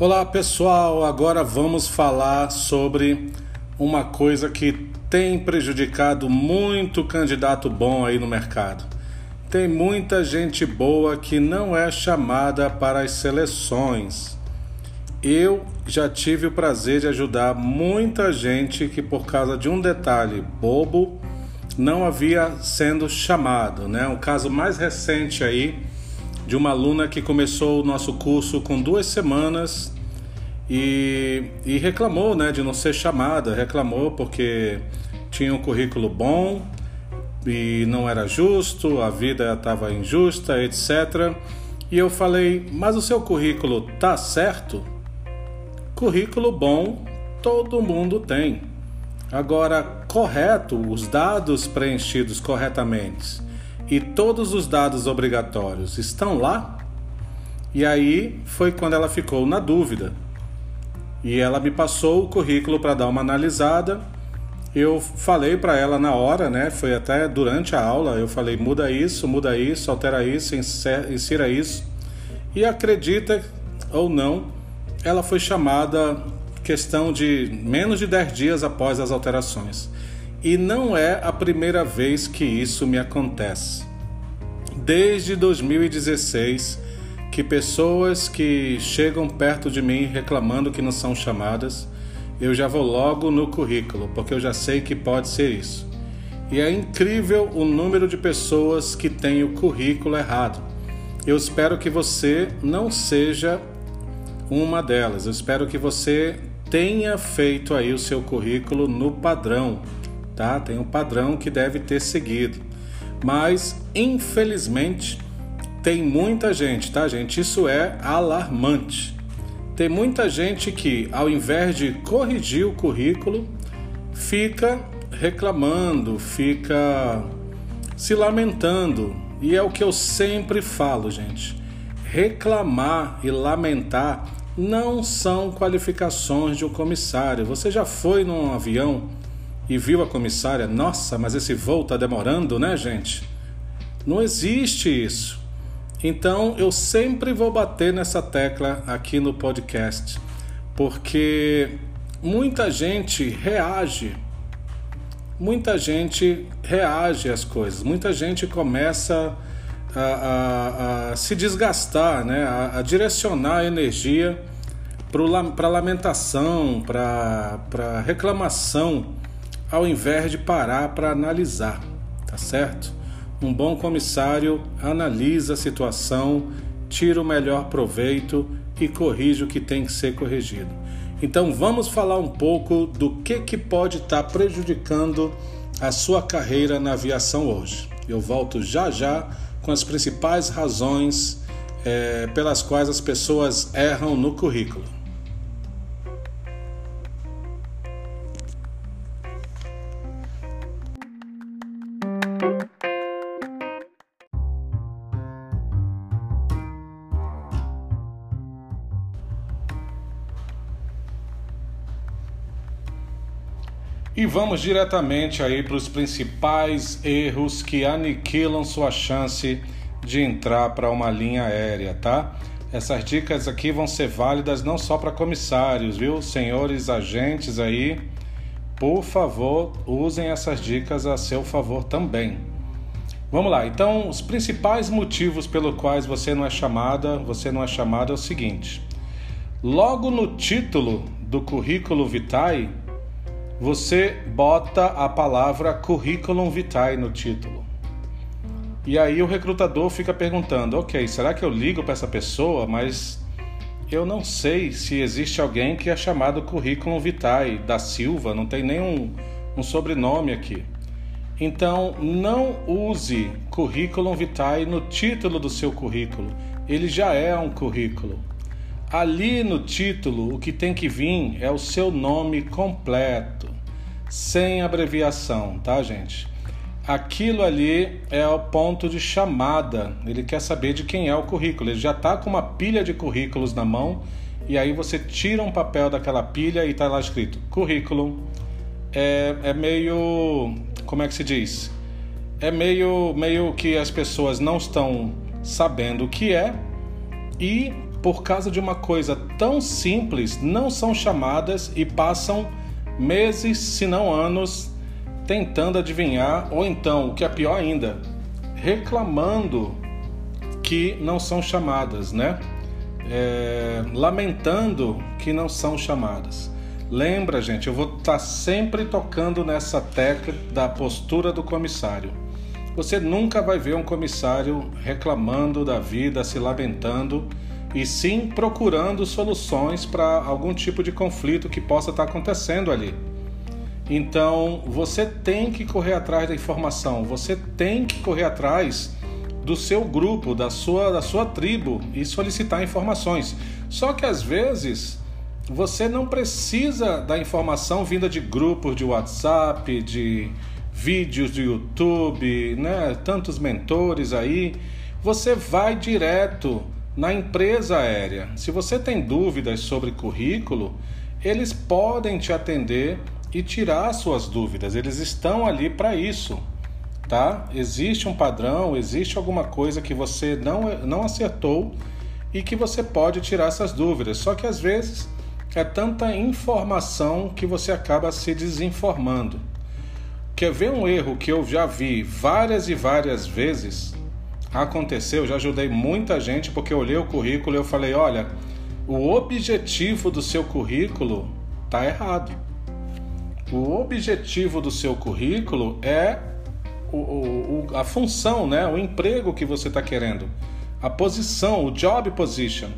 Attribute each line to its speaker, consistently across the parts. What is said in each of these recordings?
Speaker 1: Olá pessoal, agora vamos falar sobre uma coisa que tem prejudicado muito candidato bom aí no mercado. Tem muita gente boa que não é chamada para as seleções. Eu já tive o prazer de ajudar muita gente que por causa de um detalhe bobo não havia sendo chamado, né? Um caso mais recente aí de uma aluna que começou o nosso curso com duas semanas e, e reclamou né, de não ser chamada, reclamou porque tinha um currículo bom e não era justo, a vida estava injusta, etc. E eu falei, mas o seu currículo tá certo? Currículo bom todo mundo tem. Agora, correto, os dados preenchidos corretamente e todos os dados obrigatórios estão lá? E aí foi quando ela ficou na dúvida. E ela me passou o currículo para dar uma analisada. Eu falei para ela na hora, né? Foi até durante a aula. Eu falei: muda isso, muda isso, altera isso, insira isso. E acredita ou não, ela foi chamada questão de menos de 10 dias após as alterações. E não é a primeira vez que isso me acontece. Desde 2016, que pessoas que chegam perto de mim reclamando que não são chamadas, eu já vou logo no currículo, porque eu já sei que pode ser isso. E é incrível o número de pessoas que têm o currículo errado. Eu espero que você não seja uma delas. Eu espero que você tenha feito aí o seu currículo no padrão tá? Tem um padrão que deve ter seguido. Mas, infelizmente, tem muita gente, tá, gente? Isso é alarmante. Tem muita gente que, ao invés de corrigir o currículo, fica reclamando, fica se lamentando. E é o que eu sempre falo, gente. Reclamar e lamentar não são qualificações de um comissário. Você já foi num avião e viu a comissária, nossa, mas esse voo está demorando, né, gente? Não existe isso. Então eu sempre vou bater nessa tecla aqui no podcast, porque muita gente reage, muita gente reage às coisas, muita gente começa a, a, a se desgastar, né? a, a direcionar a energia para lamentação, para reclamação ao invés de parar para analisar, tá certo? Um bom comissário analisa a situação, tira o melhor proveito e corrige o que tem que ser corrigido. Então vamos falar um pouco do que, que pode estar tá prejudicando a sua carreira na aviação hoje. Eu volto já já com as principais razões é, pelas quais as pessoas erram no currículo. E vamos diretamente aí para os principais erros que aniquilam sua chance de entrar para uma linha aérea, tá? Essas dicas aqui vão ser válidas não só para comissários, viu? Senhores agentes aí, por favor, usem essas dicas a seu favor também. Vamos lá, então os principais motivos pelos quais você não é chamada, você não é chamado é o seguinte. Logo no título do currículo vitae, você bota a palavra curriculum vitae no título. E aí o recrutador fica perguntando: ok, será que eu ligo para essa pessoa? Mas eu não sei se existe alguém que é chamado curriculum vitae da Silva, não tem nenhum um sobrenome aqui. Então não use curriculum vitae no título do seu currículo. Ele já é um currículo. Ali no título, o que tem que vir é o seu nome completo, sem abreviação, tá, gente? Aquilo ali é o ponto de chamada. Ele quer saber de quem é o currículo. Ele já está com uma pilha de currículos na mão e aí você tira um papel daquela pilha e está lá escrito currículo. É, é meio. Como é que se diz? É meio, meio que as pessoas não estão sabendo o que é e por causa de uma coisa tão simples, não são chamadas e passam meses, se não anos, tentando adivinhar, ou então, o que é pior ainda, reclamando que não são chamadas, né? É, lamentando que não são chamadas. Lembra, gente, eu vou estar tá sempre tocando nessa tecla da postura do comissário. Você nunca vai ver um comissário reclamando da vida, se lamentando, e sim procurando soluções para algum tipo de conflito que possa estar tá acontecendo ali. Então, você tem que correr atrás da informação, você tem que correr atrás do seu grupo, da sua, da sua tribo e solicitar informações. Só que às vezes você não precisa da informação vinda de grupos de WhatsApp, de vídeos do YouTube, né? Tantos mentores aí. Você vai direto na empresa aérea. Se você tem dúvidas sobre currículo, eles podem te atender e tirar suas dúvidas. Eles estão ali para isso tá? Existe um padrão, existe alguma coisa que você não, não acertou e que você pode tirar essas dúvidas. Só que às vezes é tanta informação que você acaba se desinformando. Quer ver um erro que eu já vi várias e várias vezes aconteceu? Já ajudei muita gente porque eu olhei o currículo e eu falei: olha, o objetivo do seu currículo está errado. O objetivo do seu currículo é o, o, a função, né? o emprego que você está querendo, a posição, o job position,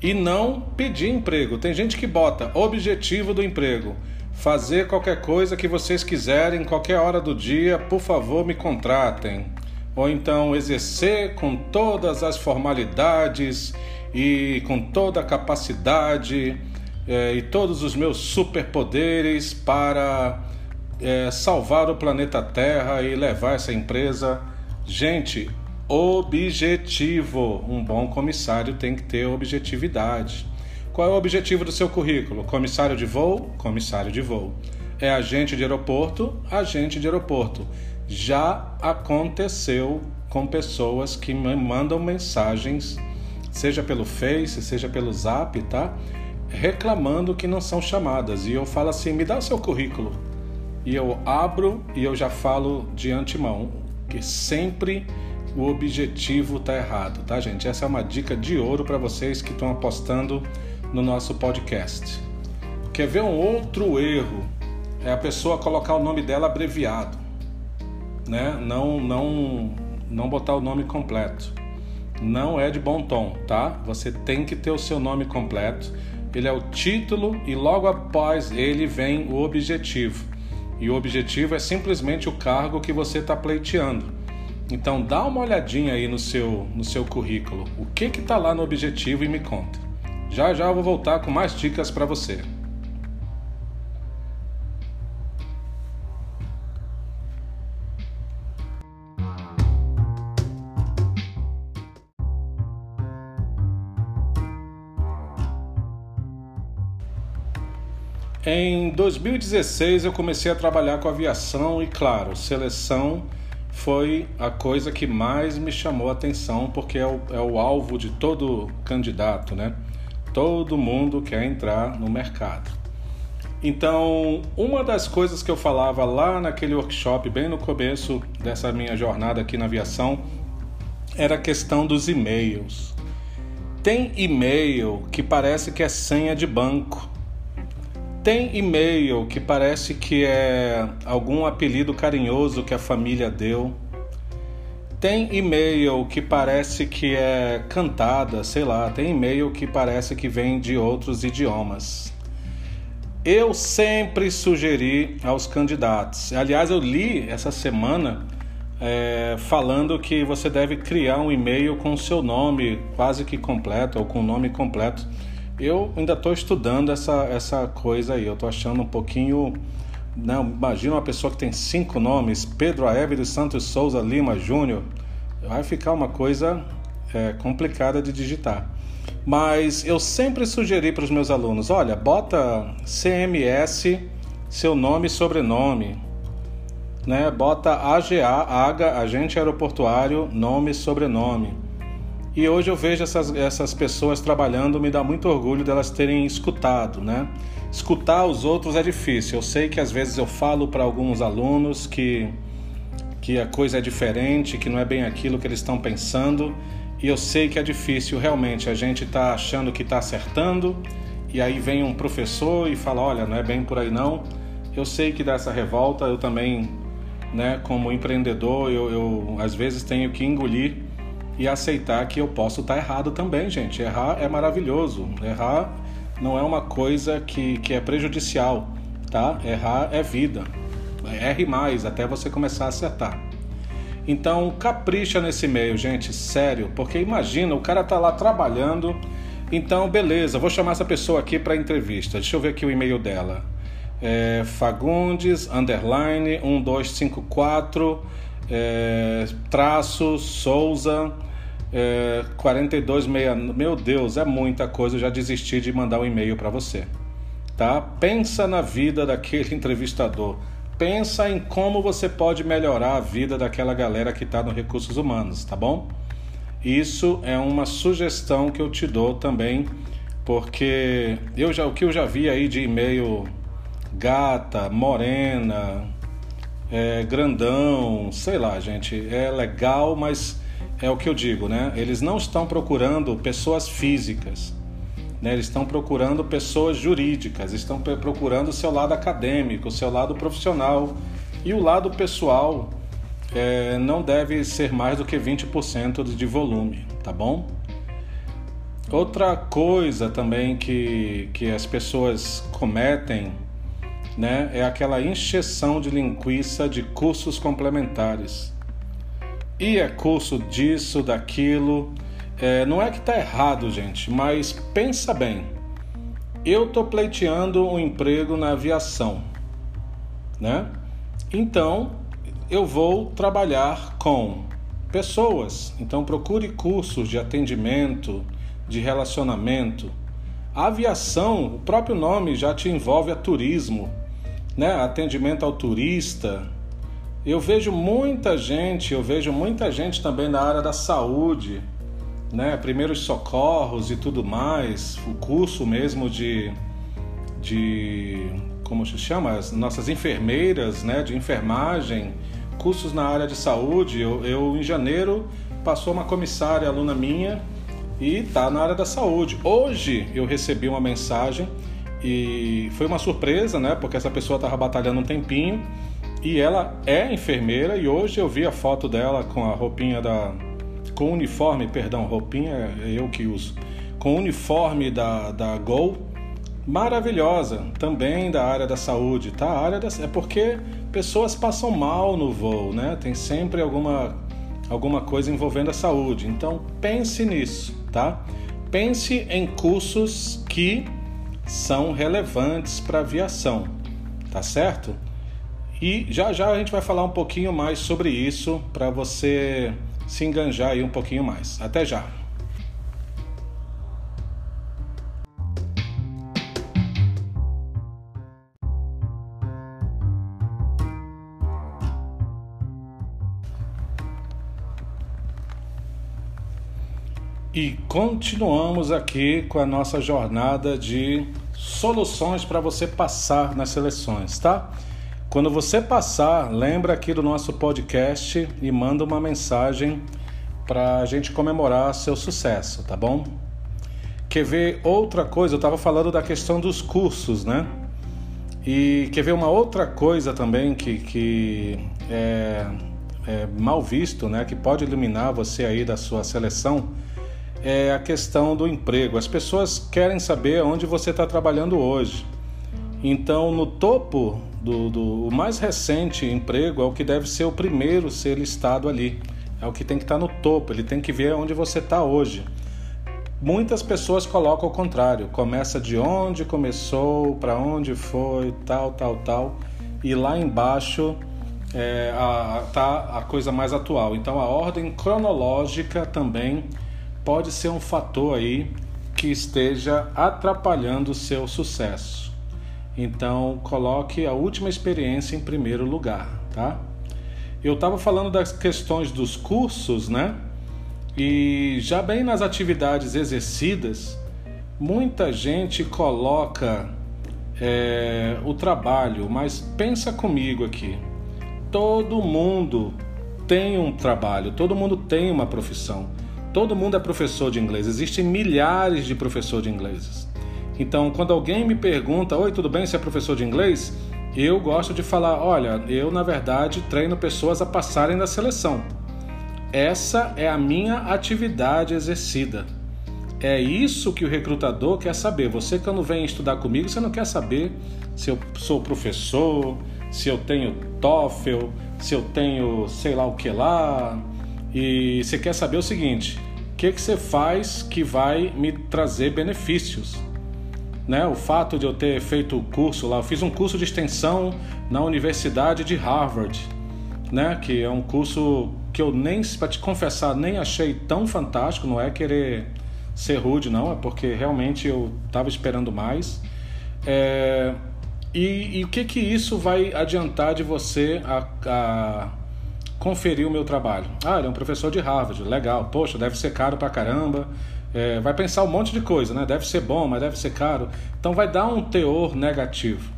Speaker 1: e não pedir emprego. Tem gente que bota objetivo do emprego, fazer qualquer coisa que vocês quiserem, qualquer hora do dia, por favor me contratem. Ou então exercer com todas as formalidades e com toda a capacidade é, e todos os meus superpoderes para é, salvar o planeta Terra e levar essa empresa. Gente, objetivo. Um bom comissário tem que ter objetividade. Qual é o objetivo do seu currículo? Comissário de voo? Comissário de voo. É agente de aeroporto? Agente de aeroporto. Já aconteceu com pessoas que me mandam mensagens, seja pelo Face, seja pelo Zap, tá? Reclamando que não são chamadas. E eu falo assim: me dá o seu currículo e eu abro e eu já falo de antemão que sempre o objetivo está errado, tá, gente? Essa é uma dica de ouro para vocês que estão apostando no nosso podcast. Quer ver um outro erro? É a pessoa colocar o nome dela abreviado, né? Não, não, não botar o nome completo. Não é de bom tom, tá? Você tem que ter o seu nome completo. Ele é o título e logo após ele vem o objetivo e o objetivo é simplesmente o cargo que você está pleiteando. Então dá uma olhadinha aí no seu, no seu currículo, o que está lá no objetivo e me conta. Já já eu vou voltar com mais dicas para você. Em 2016 eu comecei a trabalhar com aviação e, claro, seleção foi a coisa que mais me chamou a atenção porque é o, é o alvo de todo candidato, né? Todo mundo quer entrar no mercado. Então, uma das coisas que eu falava lá naquele workshop, bem no começo dessa minha jornada aqui na aviação, era a questão dos e-mails. Tem e-mail que parece que é senha de banco. Tem e-mail que parece que é algum apelido carinhoso que a família deu. Tem e-mail que parece que é cantada, sei lá. Tem e-mail que parece que vem de outros idiomas. Eu sempre sugeri aos candidatos. Aliás, eu li essa semana é, falando que você deve criar um e-mail com seu nome quase que completo ou com o nome completo eu ainda estou estudando essa, essa coisa aí. Eu estou achando um pouquinho. Né? Imagina uma pessoa que tem cinco nomes: Pedro Aévio Santos Souza Lima Júnior. Vai ficar uma coisa é, complicada de digitar. Mas eu sempre sugeri para os meus alunos: olha, bota CMS, seu nome e sobrenome. Né? Bota AGA, AGA, Agente Aeroportuário, nome e sobrenome E hoje eu vejo essas, essas pessoas trabalhando, me dá muito orgulho delas terem escutado, né? Escutar os outros é difícil. Eu sei que às vezes eu falo para alguns alunos que, que a coisa é diferente, que não é bem aquilo que eles estão pensando. E eu sei que é difícil, realmente. A gente está achando que está acertando, e aí vem um professor e fala: olha, não é bem por aí não. Eu sei que dessa revolta eu também, né, como empreendedor, eu, eu às vezes tenho que engolir e aceitar que eu posso estar errado também, gente. Errar é maravilhoso. Errar não é uma coisa que, que é prejudicial, tá? Errar é vida. Erre mais até você começar a acertar. Então, capricha nesse meio, gente, sério, porque imagina, o cara tá lá trabalhando, então beleza, vou chamar essa pessoa aqui para entrevista. Deixa eu ver aqui o e-mail dela. É Fagundes, underline, 1254, é, traço, Souza, é, 4260. Meu Deus, é muita coisa. Eu já desisti de mandar um e-mail para você. Tá? Pensa na vida daquele entrevistador. Pensa em como você pode melhorar a vida daquela galera que está no Recursos Humanos, tá bom? Isso é uma sugestão que eu te dou também, porque eu já, o que eu já vi aí de e-mail gata, morena, é, grandão, sei lá, gente, é legal, mas é o que eu digo, né? Eles não estão procurando pessoas físicas, né? Eles estão procurando pessoas jurídicas, estão procurando o seu lado acadêmico, o seu lado profissional e o lado pessoal é, não deve ser mais do que 20% de volume, tá bom? Outra coisa também que, que as pessoas cometem né, é aquela encheção de linguiça de cursos complementares. E é curso disso, daquilo. É, não é que está errado, gente, mas pensa bem. Eu estou pleiteando um emprego na aviação, né? Então eu vou trabalhar com pessoas. Então procure cursos de atendimento, de relacionamento. A aviação, o próprio nome já te envolve a turismo né, atendimento ao turista. Eu vejo muita gente, eu vejo muita gente também na área da saúde, né, primeiros socorros e tudo mais, o curso mesmo de, de como se chama, as nossas enfermeiras, né, de enfermagem, cursos na área de saúde. Eu, eu em janeiro passou uma comissária aluna minha e está na área da saúde. Hoje eu recebi uma mensagem e foi uma surpresa, né? Porque essa pessoa estava batalhando um tempinho e ela é enfermeira e hoje eu vi a foto dela com a roupinha da com o uniforme, perdão, roupinha é eu que uso. Com o uniforme da da Gol, maravilhosa, também da área da saúde, tá? A área da, é porque pessoas passam mal no voo, né? Tem sempre alguma alguma coisa envolvendo a saúde. Então pense nisso, tá? Pense em cursos que são relevantes para a aviação, tá certo? E já já a gente vai falar um pouquinho mais sobre isso para você se enganjar aí um pouquinho mais. Até já! E continuamos aqui com a nossa jornada de soluções para você passar nas seleções, tá? Quando você passar, lembra aqui do nosso podcast e manda uma mensagem para a gente comemorar seu sucesso, tá bom? Quer ver outra coisa? Eu estava falando da questão dos cursos, né? E quer ver uma outra coisa também que, que é, é mal visto, né? Que pode eliminar você aí da sua seleção é a questão do emprego. As pessoas querem saber onde você está trabalhando hoje. Então, no topo do, do mais recente emprego é o que deve ser o primeiro ser listado ali. É o que tem que estar tá no topo. Ele tem que ver onde você está hoje. Muitas pessoas colocam o contrário. Começa de onde começou, para onde foi, tal, tal, tal. E lá embaixo é, a, tá a coisa mais atual. Então a ordem cronológica também pode ser um fator aí que esteja atrapalhando o seu sucesso. Então, coloque a última experiência em primeiro lugar, tá? Eu estava falando das questões dos cursos, né? E já bem nas atividades exercidas, muita gente coloca é, o trabalho, mas pensa comigo aqui. Todo mundo tem um trabalho, todo mundo tem uma profissão, todo mundo é professor de inglês. Existem milhares de professores de inglês. Então, quando alguém me pergunta: Oi, tudo bem? Você é professor de inglês? Eu gosto de falar: Olha, eu na verdade treino pessoas a passarem da seleção. Essa é a minha atividade exercida. É isso que o recrutador quer saber. Você, quando vem estudar comigo, você não quer saber se eu sou professor, se eu tenho TOEFL, se eu tenho sei lá o que lá. E você quer saber o seguinte: o que, que você faz que vai me trazer benefícios? Né? O fato de eu ter feito o curso lá, eu fiz um curso de extensão na Universidade de Harvard, né? que é um curso que eu nem, para te confessar, nem achei tão fantástico, não é querer ser rude, não, é porque realmente eu estava esperando mais. É, e, e, o que que isso vai adiantar de você a, a, conferir o meu trabalho? Ah, ele é um professor de Harvard, legal, poxa, deve ser caro pra caramba, é, vai pensar um monte de coisa, né? Deve ser bom, mas deve ser caro. Então vai dar um teor negativo.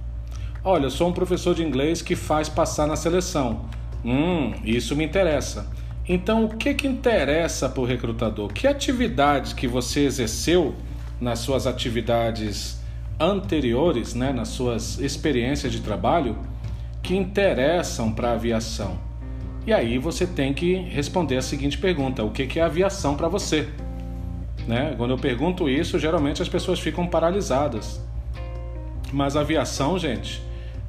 Speaker 1: Olha, eu sou um professor de inglês que faz passar na seleção. Hum, isso me interessa. Então, o que, que interessa para o recrutador? Que atividades que você exerceu nas suas atividades anteriores, né, nas suas experiências de trabalho, que interessam para a aviação? E aí você tem que responder a seguinte pergunta: o que, é aviação para você? Né? Quando eu pergunto isso, geralmente as pessoas ficam paralisadas. Mas aviação, gente,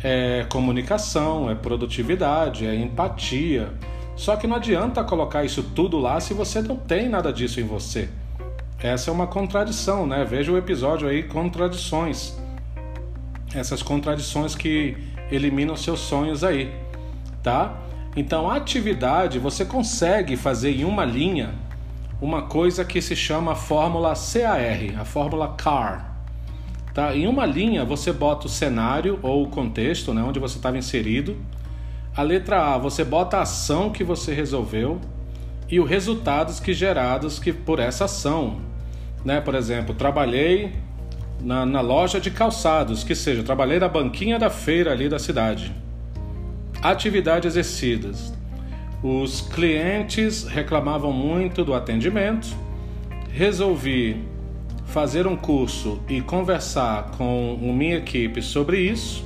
Speaker 1: é comunicação, é produtividade, é empatia. Só que não adianta colocar isso tudo lá se você não tem nada disso em você. Essa é uma contradição, né? Veja o episódio aí, contradições. Essas contradições que eliminam seus sonhos aí, tá? Então, a atividade você consegue fazer em uma linha uma coisa que se chama fórmula CAR, a fórmula CAR. Tá? Em uma linha você bota o cenário ou o contexto, né, onde você estava inserido. A letra A você bota a ação que você resolveu e os resultados que gerados que por essa ação. Né? Por exemplo, trabalhei na, na loja de calçados, que seja, trabalhei na banquinha da feira ali da cidade. Atividades exercidas. Os clientes reclamavam muito do atendimento. Resolvi fazer um curso e conversar com minha equipe sobre isso.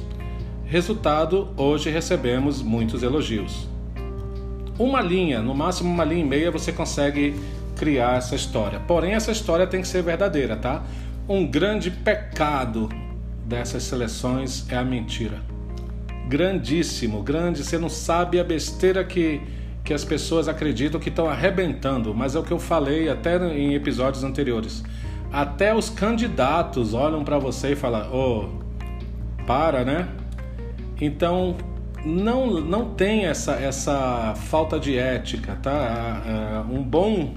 Speaker 1: Resultado: hoje recebemos muitos elogios. Uma linha, no máximo uma linha e meia, você consegue criar essa história. Porém, essa história tem que ser verdadeira, tá? Um grande pecado dessas seleções é a mentira. Grandíssimo, grande. Você não sabe a besteira que que as pessoas acreditam que estão arrebentando, mas é o que eu falei até em episódios anteriores. Até os candidatos olham para você e falam: "Ô, oh, para, né?" Então, não não tem essa essa falta de ética, tá? Um bom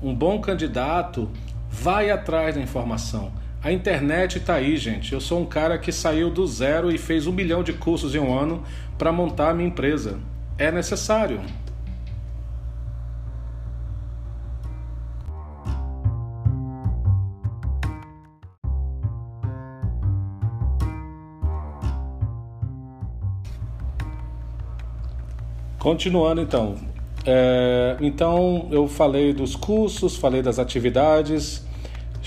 Speaker 1: um bom candidato vai atrás da informação. A internet está aí, gente. Eu sou um cara que saiu do zero e fez um milhão de cursos em um ano para montar a minha empresa. É necessário. Continuando então. É, então eu falei dos cursos, falei das atividades,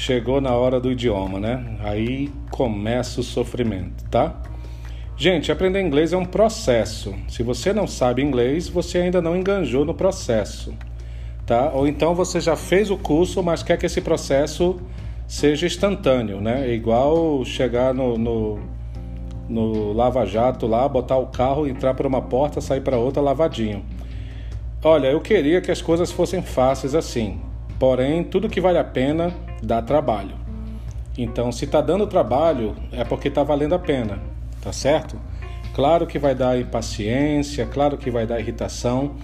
Speaker 1: chegou na hora do idioma, né? Aí começa o sofrimento, tá? Gente, aprender inglês é um processo. Se você não sabe inglês, você ainda não enganjou no processo, tá? Ou então você já fez o curso, mas quer que esse processo seja instantâneo, né? É igual chegar no, no no Lava Jato lá, botar o carro, entrar por uma porta, sair para outra lavadinho. Olha, eu queria que as coisas fossem fáceis assim. Porém, tudo que vale a pena dá trabalho. Então, se está dando trabalho, é porque está valendo a pena, tá certo? Claro que vai dar impaciência, claro que vai dar irritação,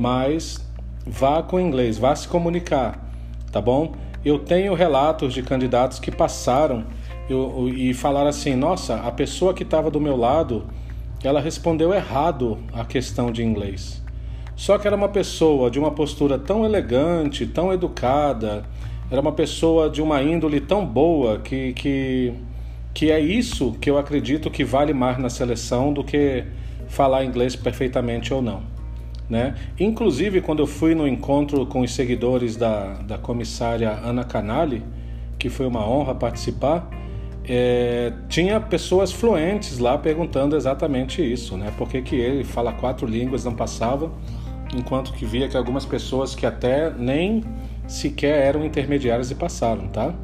Speaker 1: mas vá com o inglês, vá se comunicar, tá bom? Eu tenho relatos de candidatos que passaram eu, e falar assim: nossa, a pessoa que estava do meu lado, ela respondeu errado a questão de inglês. Só que era uma pessoa de uma postura tão elegante, tão educada, era uma pessoa de uma índole tão boa que, que, que é isso que eu acredito que vale mais na seleção do que falar inglês perfeitamente ou não. Né? Inclusive, quando eu fui no encontro com os seguidores da, da comissária Ana Canali, que foi uma honra participar, é, tinha pessoas fluentes lá perguntando exatamente isso, né? Por que, que ele fala quatro línguas não passava, enquanto que via que algumas pessoas que até nem sequer eram intermediárias e passaram, tá?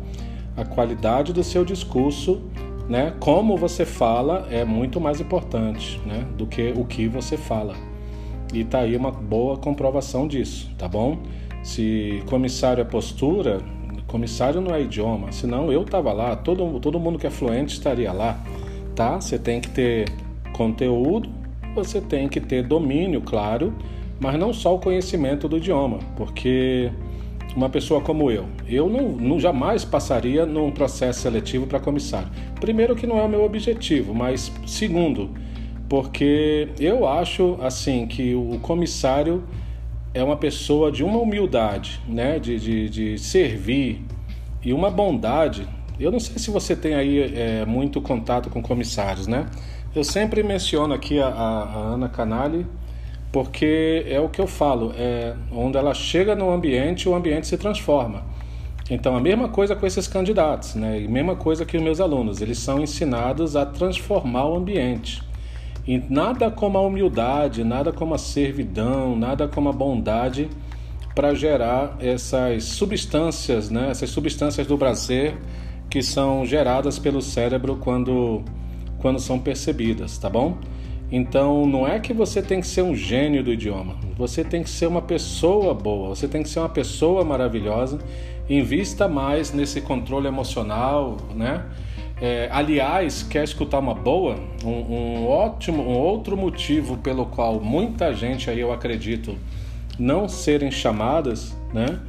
Speaker 1: A qualidade do seu discurso, né? Como você fala é muito mais importante, né? Do que o que você fala. E tá aí uma boa comprovação disso, tá bom? Se comissário é postura, Comissário não é idioma, senão eu estava lá, todo, todo mundo que é fluente estaria lá, tá? Você tem que ter conteúdo, você tem que ter domínio, claro, mas não só o conhecimento do idioma, porque uma pessoa como eu, eu não, não jamais passaria num processo seletivo para comissário. Primeiro que não é o meu objetivo, mas segundo, porque eu acho assim que o comissário é uma pessoa de uma humildade, né? de, de, de servir e uma bondade. Eu não sei se você tem aí é, muito contato com comissários, né? Eu sempre menciono aqui a, a, Ana Canali porque é o que eu falo, é onde ela chega no ambiente, o ambiente se transforma. Então, a mesma coisa com esses candidatos, né? E mesma coisa que os meus alunos, eles são ensinados a transformar o ambiente. E nada como a humildade, nada como a servidão, nada como a bondade para gerar essas substâncias, né? essas substâncias do prazer que são geradas pelo cérebro quando, quando são percebidas, tá bom? Então não é que você tem que ser um gênio do idioma, você tem que ser uma pessoa boa, você tem que ser uma pessoa maravilhosa. Invista mais nesse controle emocional, né? É, aliás, quer escutar uma boa? Um, um, ótimo, um outro motivo pelo qual muita gente aí eu acredito não serem chamadas, né?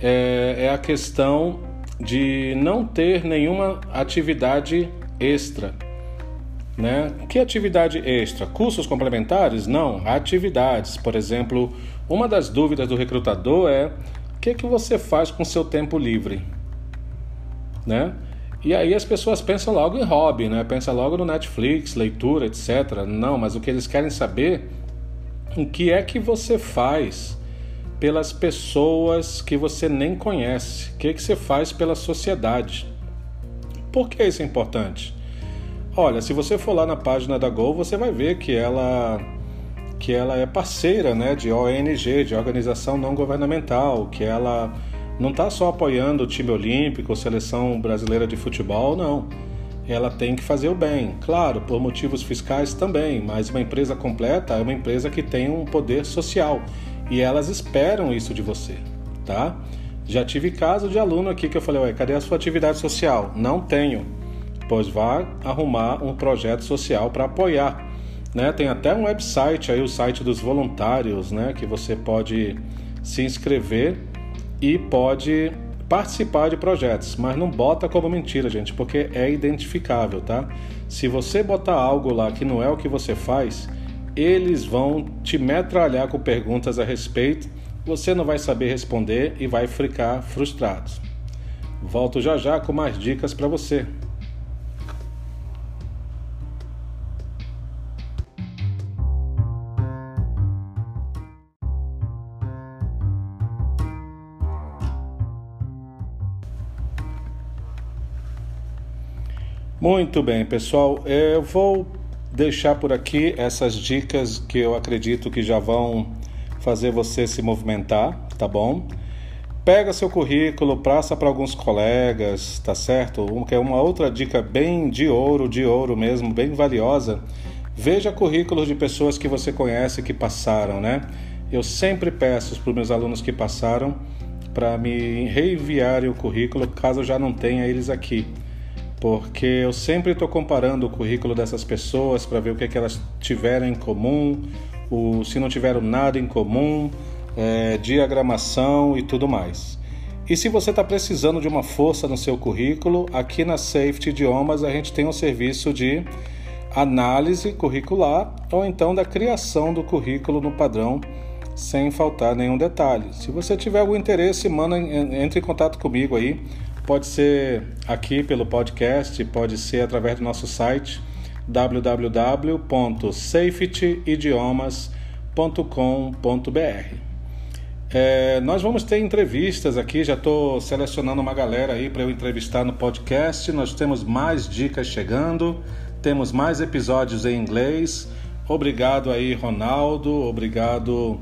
Speaker 1: É, é a questão de não ter nenhuma atividade extra. Né? Que atividade extra? Cursos complementares? Não, atividades. Por exemplo, uma das dúvidas do recrutador é o que, que você faz com seu tempo livre? Né? E aí as pessoas pensam logo em hobby, né? Pensa logo no Netflix, leitura, etc. Não, mas o que eles querem saber o que é que você faz pelas pessoas que você nem conhece, o que é que você faz pela sociedade. Por que isso é importante? Olha, se você for lá na página da Gol, você vai ver que ela que ela é parceira, né, de ONG, de organização não governamental, que ela não está só apoiando o time olímpico, seleção brasileira de futebol, não. Ela tem que fazer o bem, claro, por motivos fiscais também, mas uma empresa completa é uma empresa que tem um poder social e elas esperam isso de você, tá? Já tive caso de aluno aqui que eu falei, ué, cadê a sua atividade social? Não tenho. Pois vá arrumar um projeto social para apoiar. Né? Tem até um website aí, o site dos voluntários, né? Que você pode se inscrever e pode participar de projetos, mas não bota como mentira, gente, porque é identificável, tá? Se você botar algo lá que não é o que você faz, eles vão te metralhar com perguntas a respeito, você não vai saber responder e vai ficar frustrado. Volto já já com mais dicas para você. Muito bem, pessoal. Eu vou deixar por aqui essas dicas que eu acredito que já vão fazer você se movimentar, tá bom? Pega seu currículo, passa para alguns colegas, tá certo? Que é uma outra dica bem de ouro, de ouro mesmo, bem valiosa. Veja currículos de pessoas que você conhece que passaram, né? Eu sempre peço para os meus alunos que passaram para me reenviarem o currículo caso já não tenha eles aqui porque eu sempre estou comparando o currículo dessas pessoas para ver o que, é que elas tiveram em comum, o, se não tiveram nada em comum, é, diagramação e tudo mais. E se você está precisando de uma força no seu currículo, aqui na Safety Idiomas a gente tem um serviço de análise curricular ou então da criação do currículo no padrão sem faltar nenhum detalhe. Se você tiver algum interesse, manda, entre em contato comigo aí. Pode ser aqui pelo podcast, pode ser através do nosso site www.safetyidiomas.com.br. É, nós vamos ter entrevistas aqui, já estou selecionando uma galera aí para eu entrevistar no podcast. Nós temos mais dicas chegando, temos mais episódios em inglês. Obrigado aí, Ronaldo, obrigado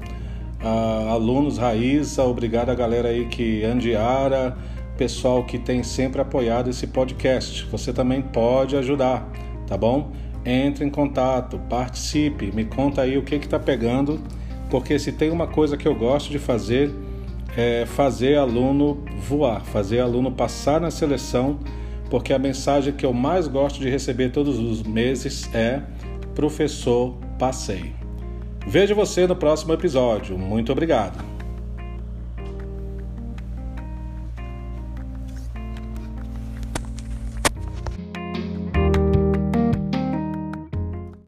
Speaker 1: a alunos Raíssa, obrigado a galera aí que Andiara, pessoal que tem sempre apoiado esse podcast. Você também pode ajudar, tá bom? Entre em contato, participe, me conta aí o que está pegando, porque se tem uma coisa que eu gosto de fazer é fazer aluno voar, fazer aluno passar na seleção, porque a mensagem que eu mais gosto de receber todos os meses é professor passei. Vejo você no próximo episódio. Muito obrigado.